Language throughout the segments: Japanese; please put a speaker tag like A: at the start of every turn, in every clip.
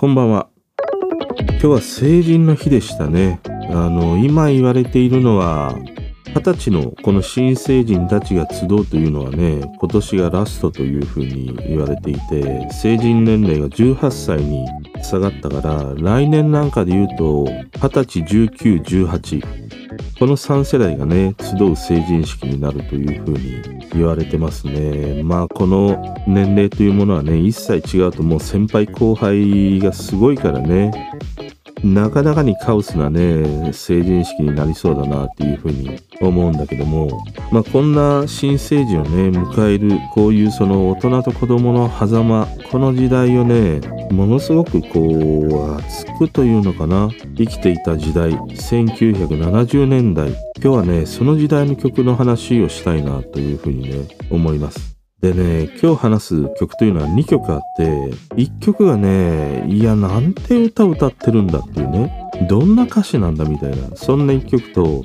A: こんばんは。今日は成人の日でしたね。あの、今言われているのは、二十歳のこの新成人たちが集うというのはね、今年がラストというふうに言われていて、成人年齢が18歳に下がったから、来年なんかで言うと、二十歳、19、18、この3世代がね、集う成人式になるというふうに言われてますね。まあ、この年齢というものはね、一切違うともう先輩後輩がすごいからね、なかなかにカオスなね、成人式になりそうだなっていうふうに思うんだけども、まあこんな新成人をね、迎える、こういうその大人と子供の狭間、この時代をね、ものすごくこう、熱くというのかな、生きていた時代、1970年代、今日はね、その時代の曲の話をしたいなというふうにね、思います。でね、今日話す曲というのは2曲あって、1曲がね、いや、なんて歌歌ってるんだっていうね、どんな歌詞なんだみたいな、そんな1曲と、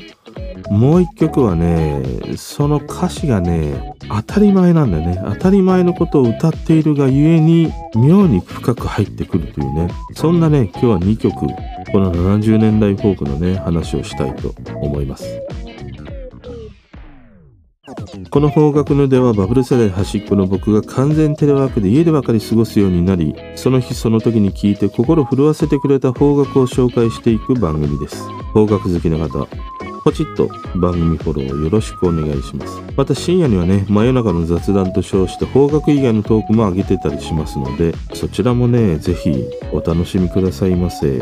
A: もう1曲はね、その歌詞がね、当たり前なんだよね。当たり前のことを歌っているがゆえに、妙に深く入ってくるというね、そんなね、今日は2曲、この70年代フォークのね、話をしたいと思います。この方角のではバブル世代端っこの僕が完全テレワークで家でばかり過ごすようになり、その日その時に聞いて心震わせてくれた方角を紹介していく番組です。方角好きの方、ポチッと番組フォローよろしくお願いします。また深夜にはね、真夜中の雑談と称して方角以外のトークも上げてたりしますので、そちらもね、ぜひお楽しみくださいませ。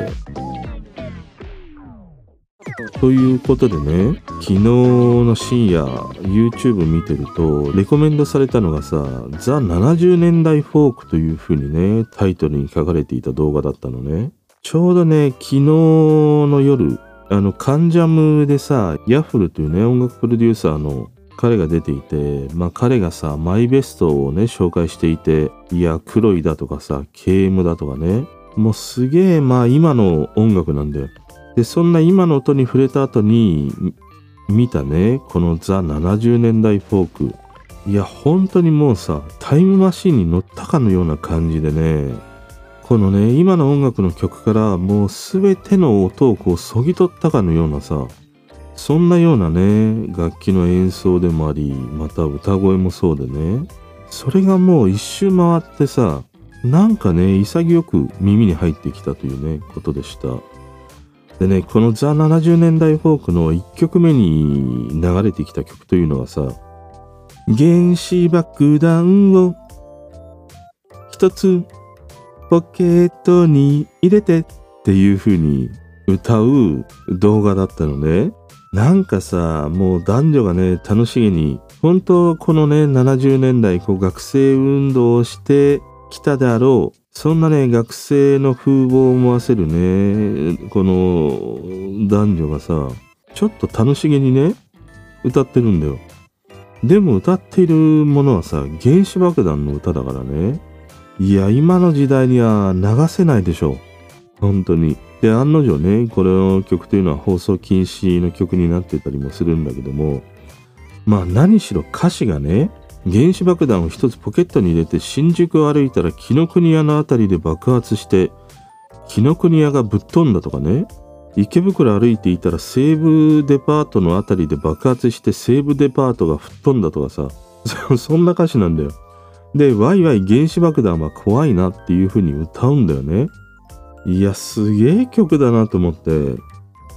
A: ということでね、昨日の深夜 YouTube 見てると、レコメンドされたのがさ、ザ70年代フォークという風にね、タイトルに書かれていた動画だったのね。ちょうどね、昨日の夜、あの、カンジャムでさ、ヤフルというね、音楽プロデューサーの彼が出ていて、まあ彼がさ、マイベストをね、紹介していて、いや、黒いだとかさ、KM だとかね、もうすげえ、まあ今の音楽なんだよ。で、そんな今の音に触れた後に見たね、このザ70年代フォーク。いや、本当にもうさ、タイムマシンに乗ったかのような感じでね、このね、今の音楽の曲からもう全ての音をこうそぎ取ったかのようなさ、そんなようなね、楽器の演奏でもあり、また歌声もそうでね、それがもう一周回ってさ、なんかね、潔く耳に入ってきたというね、ことでした。でね、このザ70年代フォークの1曲目に流れてきた曲というのはさ、原子爆弾を一つポケットに入れてっていう風に歌う動画だったのね。なんかさ、もう男女がね、楽しげに、本当このね、70年代こう学生運動をしてきたであろうそんなね、学生の風貌を思わせるね、この男女がさ、ちょっと楽しげにね、歌ってるんだよ。でも歌っているものはさ、原子爆弾の歌だからね。いや、今の時代には流せないでしょ。本当に。で、案の定ね、これの曲というのは放送禁止の曲になってたりもするんだけども、まあ何しろ歌詞がね、原子爆弾を一つポケットに入れて新宿を歩いたら紀ノ国屋の辺りで爆発して紀ノ国屋がぶっ飛んだとかね。池袋歩いていたら西武デパートの辺りで爆発して西武デパートが吹っ飛んだとかさ。そんな歌詞なんだよ。でワイワイ原子爆弾は怖いなっていう風に歌うんだよね。いやすげえ曲だなと思って。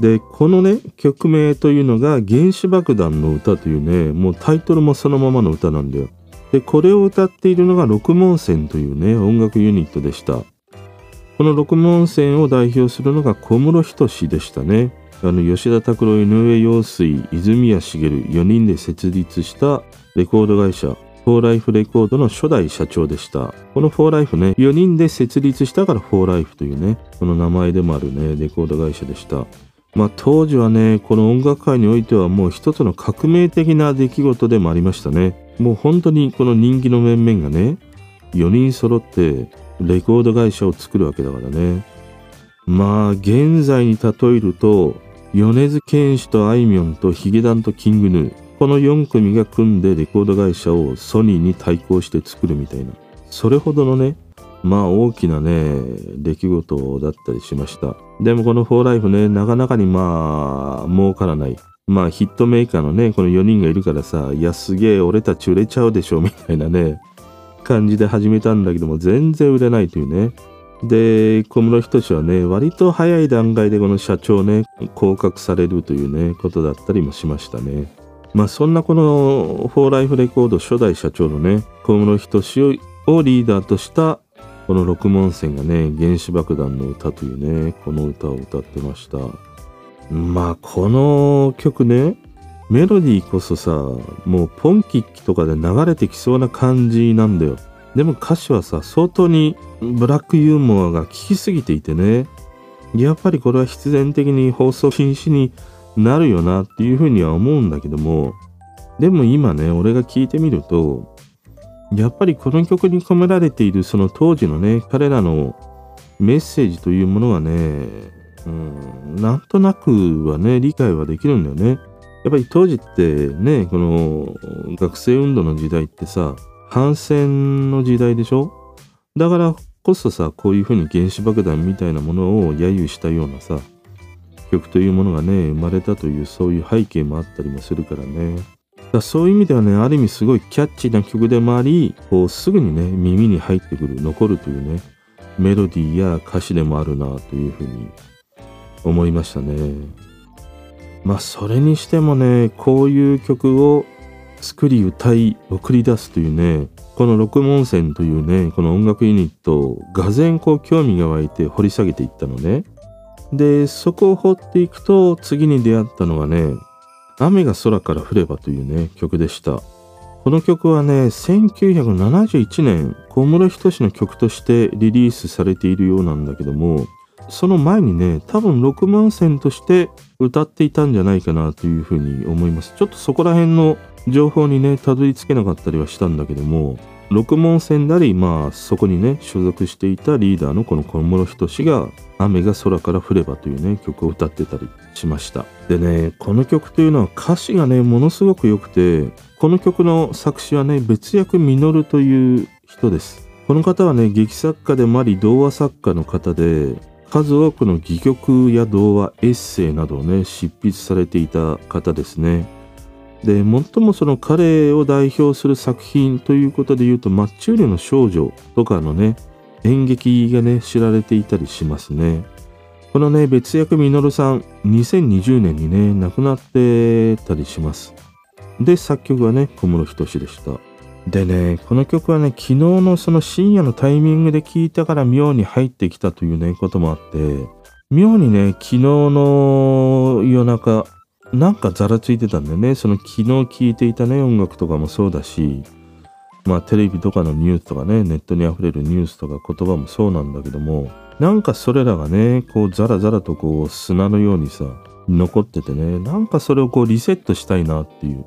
A: で、このね、曲名というのが原子爆弾の歌というね、もうタイトルもそのままの歌なんだよ。で、これを歌っているのが六門線というね、音楽ユニットでした。この六門線を代表するのが小室仁でしたね。あの、吉田拓郎、井上陽水、泉谷茂4人で設立したレコード会社、フォーライフレコードの初代社長でした。このフォーライフね、4人で設立したからフォーライフというね、この名前でもあるね、レコード会社でした。まあ、当時はね、この音楽界においてはもう一つの革命的な出来事でもありましたね。もう本当にこの人気の面々がね、4人揃ってレコード会社を作るわけだからね。まあ、現在に例えると、米津玄師とあいみょんとヒゲダンとキングヌー、この4組が組んでレコード会社をソニーに対抗して作るみたいな。それほどのね、まあ大きなね、出来事だったりしました。でもこの4ライフね、なかなかにまあ儲からない。まあヒットメーカーのね、この4人がいるからさ、いやすげえ俺たち売れちゃうでしょみたいなね、感じで始めたんだけども全然売れないというね。で、小室仁はね、割と早い段階でこの社長ね、降格されるというね、ことだったりもしましたね。まあそんなこのフォーライフレコード初代社長のね、小室仁をリーダーとしたこの六門線がね、原子爆弾の歌というね、この歌を歌ってました。まあこの曲ね、メロディーこそさ、もうポンキッキとかで流れてきそうな感じなんだよ。でも歌詞はさ、相当にブラックユーモアが効きすぎていてね、やっぱりこれは必然的に放送禁止になるよなっていうふうには思うんだけども、でも今ね、俺が聞いてみると、やっぱりこの曲に込められているその当時のね、彼らのメッセージというものはね、うん、なんとなくはね、理解はできるんだよね。やっぱり当時ってね、この学生運動の時代ってさ、反戦の時代でしょ？だからこそさ、こういうふうに原子爆弾みたいなものを揶揄したようなさ、曲というものがね、生まれたというそういう背景もあったりもするからね。だそういう意味ではね、ある意味すごいキャッチーな曲でもあり、こうすぐにね、耳に入ってくる、残るというね、メロディーや歌詞でもあるなというふうに思いましたね。まあそれにしてもね、こういう曲を作り歌い送り出すというねこの六門線というねこの音楽ユニットをがぜんこう興味が湧いて掘り下げていったのねでそこを掘っていくと次に出会ったのがね「雨が空から降れば」というね曲でした。この曲はね1971年小室仁の曲としてリリースされているようなんだけどもその前にね多分6万線として歌っていたんじゃないかなというふうに思います。ちょっとそこら辺の情報にねたどり着けなかったりはしたんだけども六門線なりまあそこにね所属していたリーダーのこの小室仁が「雨が空から降れば」というね曲を歌ってたりしました。でねこの曲というのは歌詞がねものすごく良くてこの曲の作詞はね別役実という人です。この方はね劇作家でもあり童話作家の方で数多くの戯曲や童話エッセイなどをね執筆されていた方ですね。で最もその彼を代表する作品ということで言うと「マッチューリの少女」とかのね演劇がね知られていたりしますね。このね別役稔さん2020年にね亡くなってたりします。で作曲はね小室仁でした。でねこの曲はね昨日のその深夜のタイミングで聴いたから妙に入ってきたというねこともあって妙にね昨日の夜中なんかざらついてたんだよね。その昨日聴いていたね、音楽とかもそうだし、まあテレビとかのニュースとかね、ネットに溢れるニュースとか言葉もそうなんだけども、なんかそれらがね、こうザラザラとこう砂のようにさ、残っててね、なんかそれをこうリセットしたいなっていう。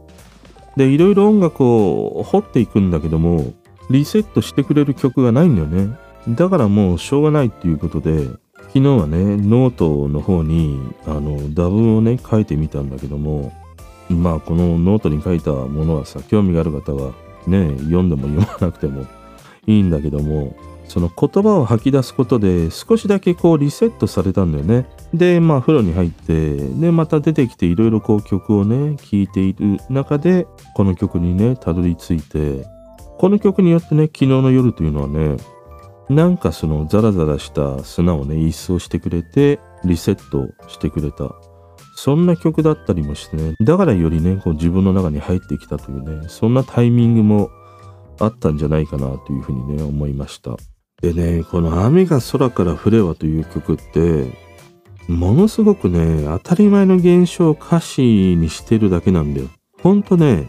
A: で、いろいろ音楽を掘っていくんだけども、リセットしてくれる曲がないんだよね。だからもうしょうがないっていうことで、昨日はね、ノートの方に、あの、ダブをね、書いてみたんだけども、まあ、このノートに書いたものはさ、興味がある方は、ね、読んでも読まなくてもいいんだけども、その言葉を吐き出すことで少しだけこうリセットされたんだよね。で、まあ風呂に入って、で、また出てきていろいろこう曲をね、聴いている中で、この曲にね、たどり着いて、この曲によってね、昨日の夜というのはね、なんかそのザラザラした砂をね、一掃してくれて、リセットしてくれた。そんな曲だったりもしてね、だからよりね、こう自分の中に入ってきたというね、そんなタイミングもあったんじゃないかなというふうにね、思いました。でね、この雨が空から降ればという曲って、ものすごくね、当たり前の現象を歌詞にしてるだけなんだよ。ほんとね、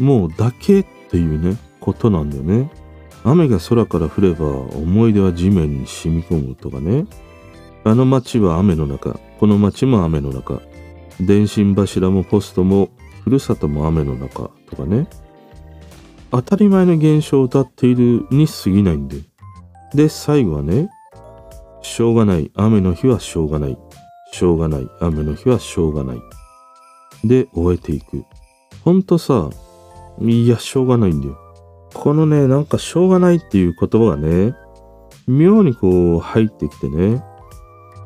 A: もうだけっていうね、ことなんだよね。雨が空から降れば思い出は地面に染み込むとかね。あの街は雨の中、この街も雨の中、電信柱もポストもふるさとも雨の中とかね。当たり前の現象を歌っているに過ぎないんで。で、最後はね、しょうがない、雨の日はしょうがない、しょうがない、雨の日はしょうがない。で、終えていく。ほんとさ、いや、しょうがないんだよ。このね、なんかしょうがないっていう言葉がね、妙にこう入ってきてね、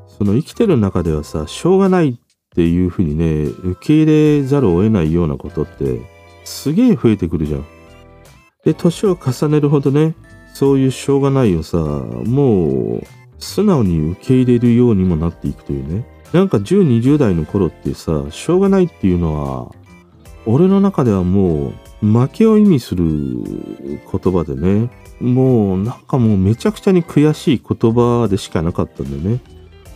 A: その生きてる中ではさ、しょうがないっていうふうにね、受け入れざるを得ないようなことってすげえ増えてくるじゃん。で、年を重ねるほどね、そういうしょうがないをさ、もう素直に受け入れるようにもなっていくというね。なんか10、20代の頃ってさ、しょうがないっていうのは、俺の中ではもう負けを意味する言葉でね、もうなんかもうめちゃくちゃに悔しい言葉でしかなかったんだよね。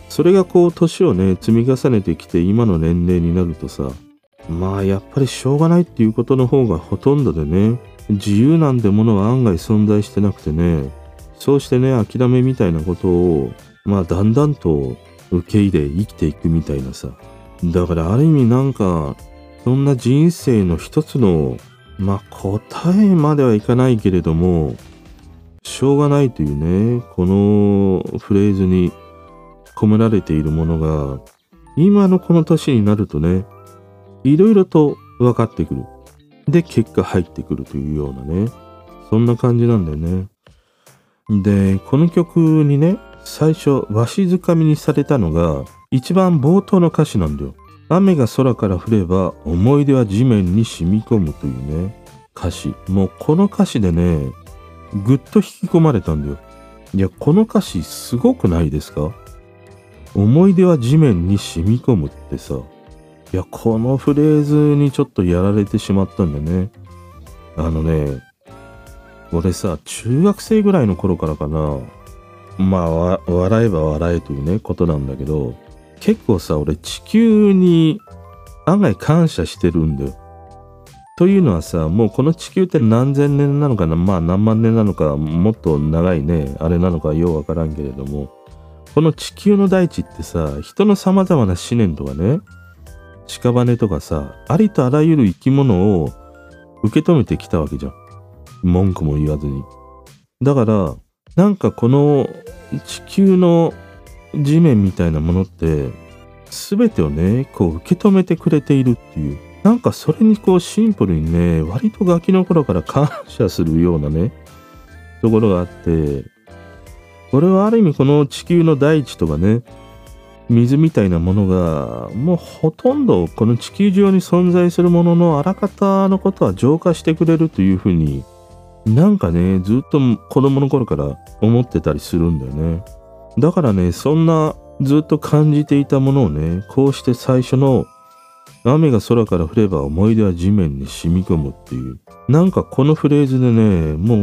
A: それがこう年をね、積み重ねてきて今の年齢になるとさ、まあやっぱりしょうがないっていうことの方がほとんどでね、自由なんてものは案外存在してなくてね、そうしてね、諦めみたいなことを、まあだんだんと受け入れ生きていくみたいなさ。だからある意味なんか、そんな人生の一つの、まあ答えまではいかないけれども、しょうがないというね、このフレーズに込められているものが、今のこの年になるとね、いろいろと分かってくる。で、結果入ってくるというようなね、そんな感じなんだよね。で、この曲にね、最初、わしづかみにされたのが、一番冒頭の歌詞なんだよ。雨が空から降れば、思い出は地面に染み込むというね、歌詞。もうこの歌詞でね、ぐっと引き込まれたんだよ。いや、この歌詞すごくないですか？思い出は地面に染み込むってさ、いや、このフレーズにちょっとやられてしまったんだよね。あのね、俺さ、中学生ぐらいの頃からかな、まあ、笑えば笑えというね、ことなんだけど、結構さ、俺地球に案外感謝してるんだよ。というのはさ、もうこの地球って何千年なのかな、まあ何万年なのか、もっと長いね、あれなのかようわからんけれども、この地球の大地ってさ、人の様々な思念とかね、屍とかさ、ありとあらゆる生き物を受け止めてきたわけじゃん。文句も言わずに。だから、なんかこの地球の地面みたいなものって、全てをね、こう受け止めてくれているっていう。なんかそれにこうシンプルにね、割とガキの頃から感謝するようなね、ところがあって、これはある意味この地球の大地とかね、水みたいなものが、もうほとんどこの地球上に存在するもののあらかたのことは浄化してくれるというふうになんかね、ずっと子供の頃から思ってたりするんだよね。だからね、そんなずっと感じていたものをね、こうして最初の雨が空から降れば思い出は地面に染み込むっていう。なんかこのフレーズでね、も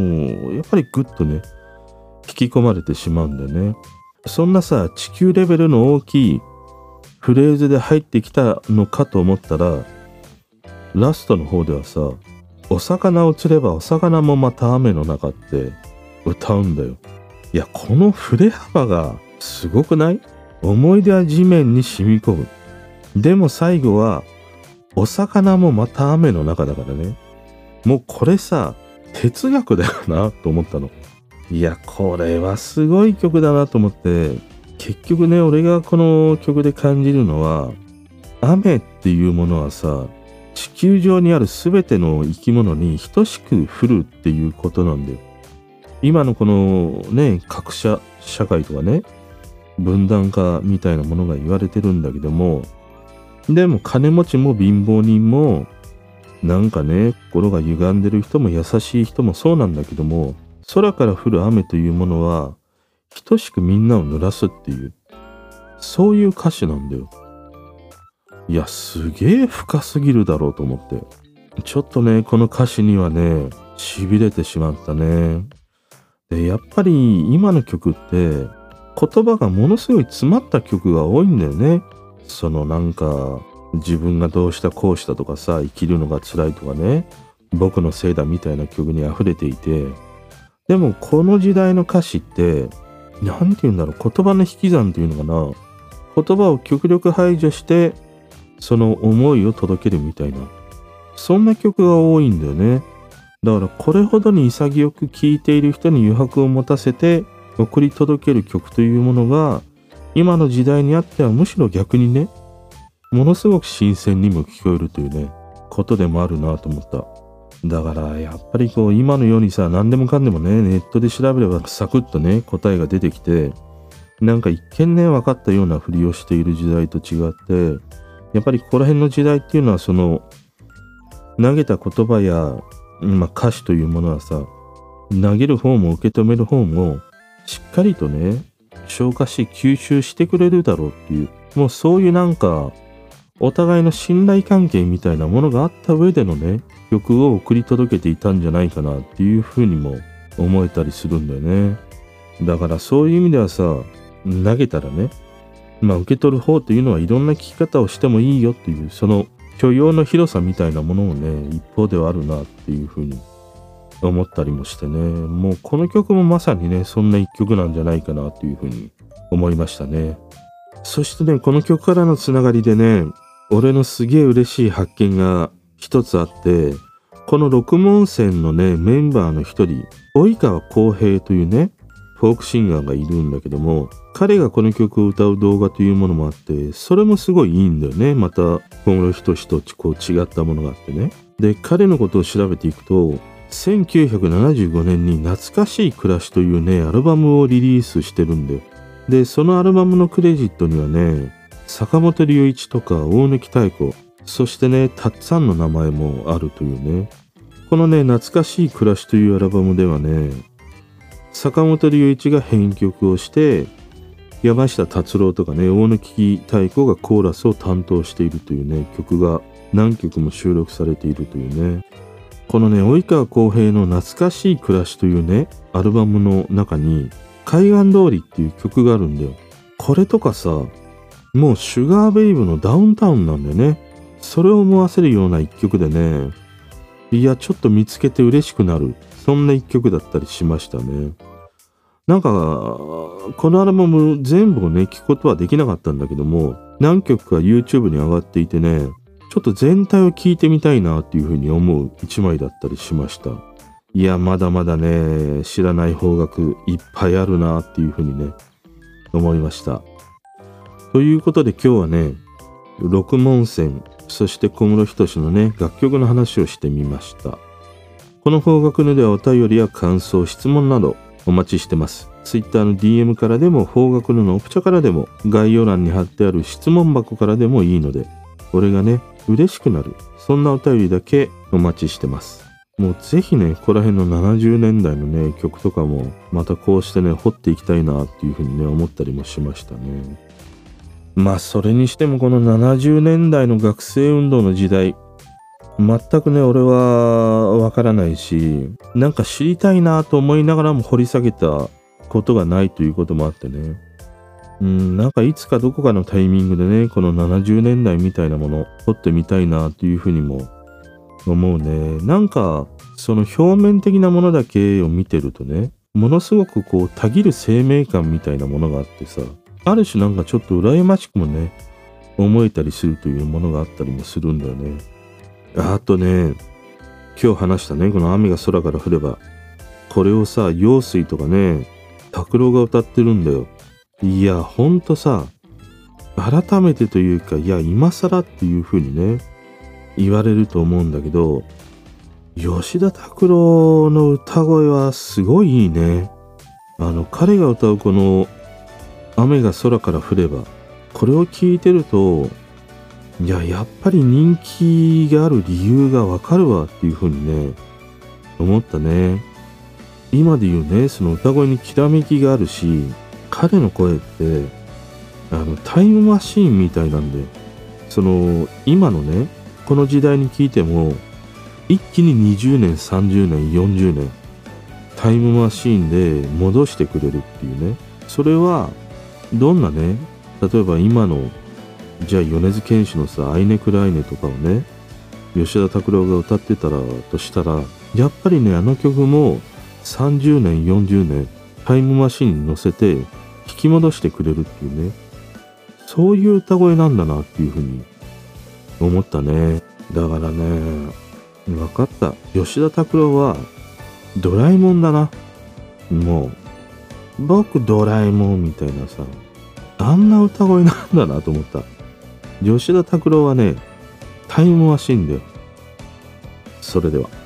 A: うやっぱりグッとね、引き込まれてしまうんだよね。そんなさ、地球レベルの大きいフレーズで入ってきたのかと思ったら、ラストの方ではさ、お魚を釣ればお魚もまた雨の中って歌うんだよ。いや、この振れ幅がすごくない？思い出は地面に染み込む。でも最後は、お魚もまた雨の中だからね。もうこれさ、哲学だよなと思ったの。いや、これはすごい曲だなと思って、結局ね、俺がこの曲で感じるのは、雨っていうものはさ、地球上にある全ての生き物に等しく降るっていうことなんだよ。今のこのね、格差社会とかね、分断化みたいなものが言われてるんだけども、でも金持ちも貧乏人も、なんかね、心が歪んでる人も優しい人もそうなんだけども、空から降る雨というものは、等しくみんなを濡らすっていう、そういう歌詞なんだよ。いや、すげえ深すぎるだろうと思って。ちょっとね、この歌詞にはね、痺れてしまったね。で、やっぱり今の曲って、言葉がものすごい詰まった曲が多いんだよね。そのなんか、自分がどうしたこうしたとかさ、生きるのが辛いとかね、僕のせいだみたいな曲に溢れていて、でもこの時代の歌詞って、なんて言うんだろう、言葉の引き算っていうのかな。言葉を極力排除してその思いを届けるみたいな、そんな曲が多いんだよね。だからこれほどに潔く聴いている人に余白を持たせて送り届ける曲というものが今の時代にあってはむしろ逆にねものすごく新鮮にも聞こえるというねことでもあるなと思った。だからやっぱりこう今のようにさ何でもかんでもねネットで調べればサクッとね答えが出てきてなんか一見ね分かったようなふりをしている時代と違ってやっぱりここら辺の時代っていうのはその投げた言葉や、まあ、歌詞というものはさ投げる方も受け止める方もしっかりとね消化し吸収してくれるだろうっていうもうそういうなんかお互いの信頼関係みたいなものがあった上でのね曲を送り届けていたんじゃないかなっていうふうにも思えたりするんだよね。だからそういう意味ではさ投げたらねまあ受け取る方というのはいろんな聞き方をしてもいいよっていうその許容の広さみたいなものをね一方ではあるなっていうふうに思ったりもしてね。もうこの曲もまさにねそんな一曲なんじゃないかなというふうに思いましたね。そしてねこの曲からのつながりでね俺のすげえ嬉しい発見が一つあってこの六門線のねメンバーの一人及川浩平というねフォークシンガーがいるんだけども彼がこの曲を歌う動画というものもあってそれもすごいいいんだよね。また小室仁志とこう違ったものがあってね。で彼のことを調べていくと1975年に懐かしい暮らしというねアルバムをリリースしてるんだよ。でそのアルバムのクレジットにはね坂本龍一とか大貫太鼓そしてねたっさんの名前もあるというね。このね懐かしい暮らしというアルバムではね坂本龍一が編曲をして山下達郎とかね大貫太鼓がコーラスを担当しているというね曲が何曲も収録されているというね。このね及川浩平の「懐かしい暮らし」というねアルバムの中に「海岸通り」っていう曲があるんだよ。これとかさもうシュガーベイブのダウンタウンなんだよね。それを思わせるような一曲でねいやちょっと見つけて嬉しくなる。そんな一曲だったりしましたね。なんかこのアルバム全部をね聴くことはできなかったんだけども何曲か YouTube に上がっていてねちょっと全体を聞いてみたいなっていうふうに思う一枚だったりしました。いや、まだまだね、知らない方角いっぱいあるなっていうふうにね、思いました。ということで今日はね、六門線、そして小室仁のね、楽曲の話をしてみました。この方角のではお便りや感想、質問などお待ちしてます。Twitter の DM からでも、方角ののオプチャからでも、概要欄に貼ってある質問箱からでもいいので、俺がね、嬉しくなる。そんなお便りだけお待ちしてます。もうぜひね、ここら辺の70年代のね、曲とかも、またこうしてね、掘っていきたいなっていうふうにね、思ったりもしましたね。まあ、それにしてもこの70年代の学生運動の時代、全くね、俺はわからないし、なんか知りたいなと思いながらも掘り下げたことがないということもあってね。うん、なんかいつかどこかのタイミングでね、この70年代みたいなもの、撮ってみたいなというふうにも思うね。なんか、その表面的なものだけを見てるとね、ものすごくこう、たぎる生命感みたいなものがあってさ、ある種なんかちょっと羨ましくもね、思えたりするというものがあったりもするんだよね。あとね、今日話したね、この雨が空から降れば、これをさ、陽水とかね、拓郎が歌ってるんだよ。いや、ほんとさ、改めてというか、いや、今更っていう風にね、言われると思うんだけど、吉田拓郎の歌声はすごいいいね。あの、彼が歌うこの、雨が空から降れば、これを聞いてると、いや、やっぱり人気がある理由がわかるわっていう風にね、思ったね。今で言うね、その歌声にきらめきがあるし、彼の声ってあのタイムマシーンみたいなんでその今のねこの時代に聞いても一気に20年30年40年タイムマシーンで戻してくれるっていうねそれはどんなね例えば今のじゃあ米津玄師のさ「アイネクライネ」とかをね吉田拓郎が歌ってたらとしたらやっぱりねあの曲も30年40年タイムマシンに乗せて引き戻してくれるっていうねそういう歌声なんだなっていうふうに思ったね。だからね分かった。吉田拓郎はドラえもんだな。もう僕ドラえもんみたいなさあんな歌声なんだなと思った。吉田拓郎はねタイムマシンでそれでは。